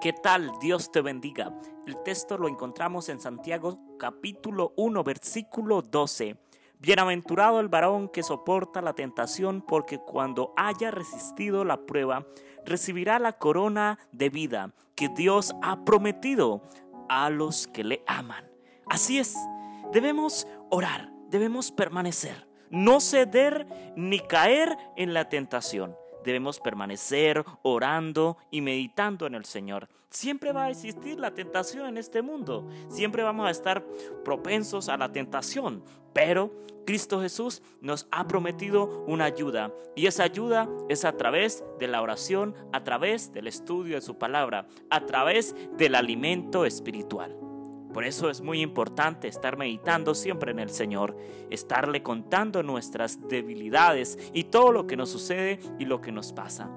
¿Qué tal? Dios te bendiga. El texto lo encontramos en Santiago capítulo 1 versículo 12. Bienaventurado el varón que soporta la tentación, porque cuando haya resistido la prueba, recibirá la corona de vida que Dios ha prometido a los que le aman. Así es, debemos orar, debemos permanecer, no ceder ni caer en la tentación. Debemos permanecer orando y meditando en el Señor. Siempre va a existir la tentación en este mundo. Siempre vamos a estar propensos a la tentación. Pero Cristo Jesús nos ha prometido una ayuda. Y esa ayuda es a través de la oración, a través del estudio de su palabra, a través del alimento espiritual. Por eso es muy importante estar meditando siempre en el Señor, estarle contando nuestras debilidades y todo lo que nos sucede y lo que nos pasa.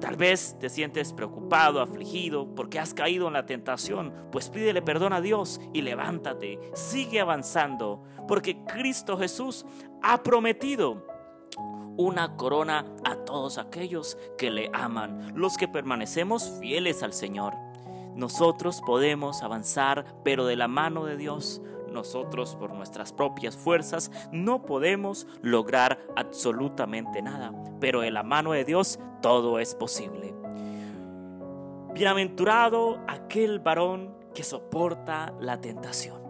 Tal vez te sientes preocupado, afligido, porque has caído en la tentación, pues pídele perdón a Dios y levántate, sigue avanzando, porque Cristo Jesús ha prometido una corona a todos aquellos que le aman, los que permanecemos fieles al Señor. Nosotros podemos avanzar, pero de la mano de Dios. Nosotros por nuestras propias fuerzas no podemos lograr absolutamente nada, pero de la mano de Dios todo es posible. Bienaventurado aquel varón que soporta la tentación.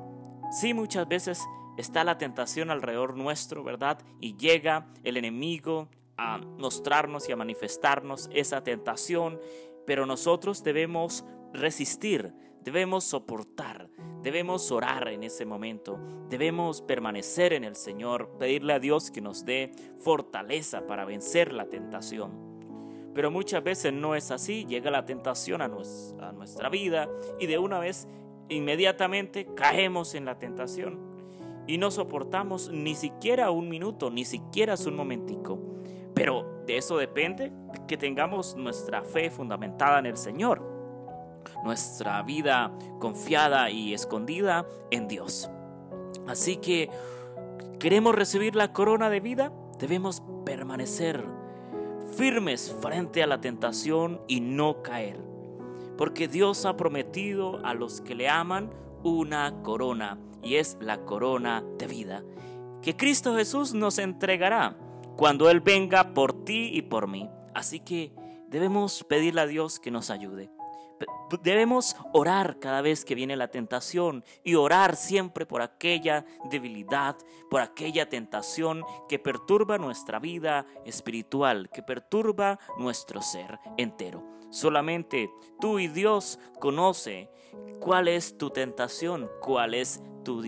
Sí, muchas veces está la tentación alrededor nuestro, ¿verdad? Y llega el enemigo a mostrarnos y a manifestarnos esa tentación, pero nosotros debemos resistir, debemos soportar, debemos orar en ese momento, debemos permanecer en el Señor, pedirle a Dios que nos dé fortaleza para vencer la tentación. Pero muchas veces no es así, llega la tentación a, nuestra vida y de una vez inmediatamente caemos en la tentación y no soportamos ni siquiera un minuto, ni siquiera un momentico. Pero de eso depende que tengamos nuestra fe fundamentada en el Señor nuestra vida confiada y escondida en Dios. Así que, ¿queremos recibir la corona de vida? Debemos permanecer firmes frente a la tentación y no caer. Porque Dios ha prometido a los que le aman una corona y es la corona de vida que Cristo Jesús nos entregará cuando Él venga por ti y por mí. Así que debemos pedirle a Dios que nos ayude. Debemos orar cada vez que viene la tentación y orar siempre por aquella debilidad, por aquella tentación que perturba nuestra vida espiritual, que perturba nuestro ser entero. Solamente tú y Dios conoce cuál es tu tentación, cuál es tu,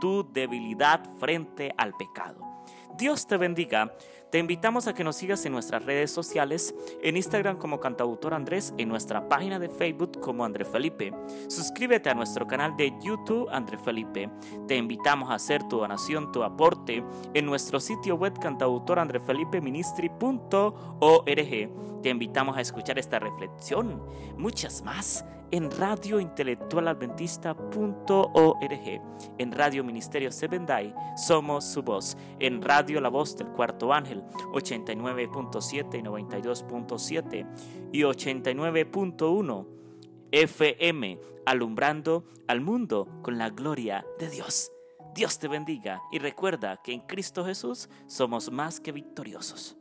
tu debilidad frente al pecado. Dios te bendiga. Te invitamos a que nos sigas en nuestras redes sociales, en Instagram como Cantautor Andrés, en nuestra página de Facebook como André Felipe. Suscríbete a nuestro canal de YouTube André Felipe. Te invitamos a hacer tu donación, tu aporte en nuestro sitio web cantautorandrefelipministry.org. Te invitamos a escuchar esta reflexión, muchas más en radiointelectualadventista.org, en Radio Ministerio Sebendai, somos su voz, en Radio La Voz del Cuarto Ángel, 89.7 y 92.7 y 89.1 FM, alumbrando al mundo con la gloria de Dios. Dios te bendiga y recuerda que en Cristo Jesús somos más que victoriosos.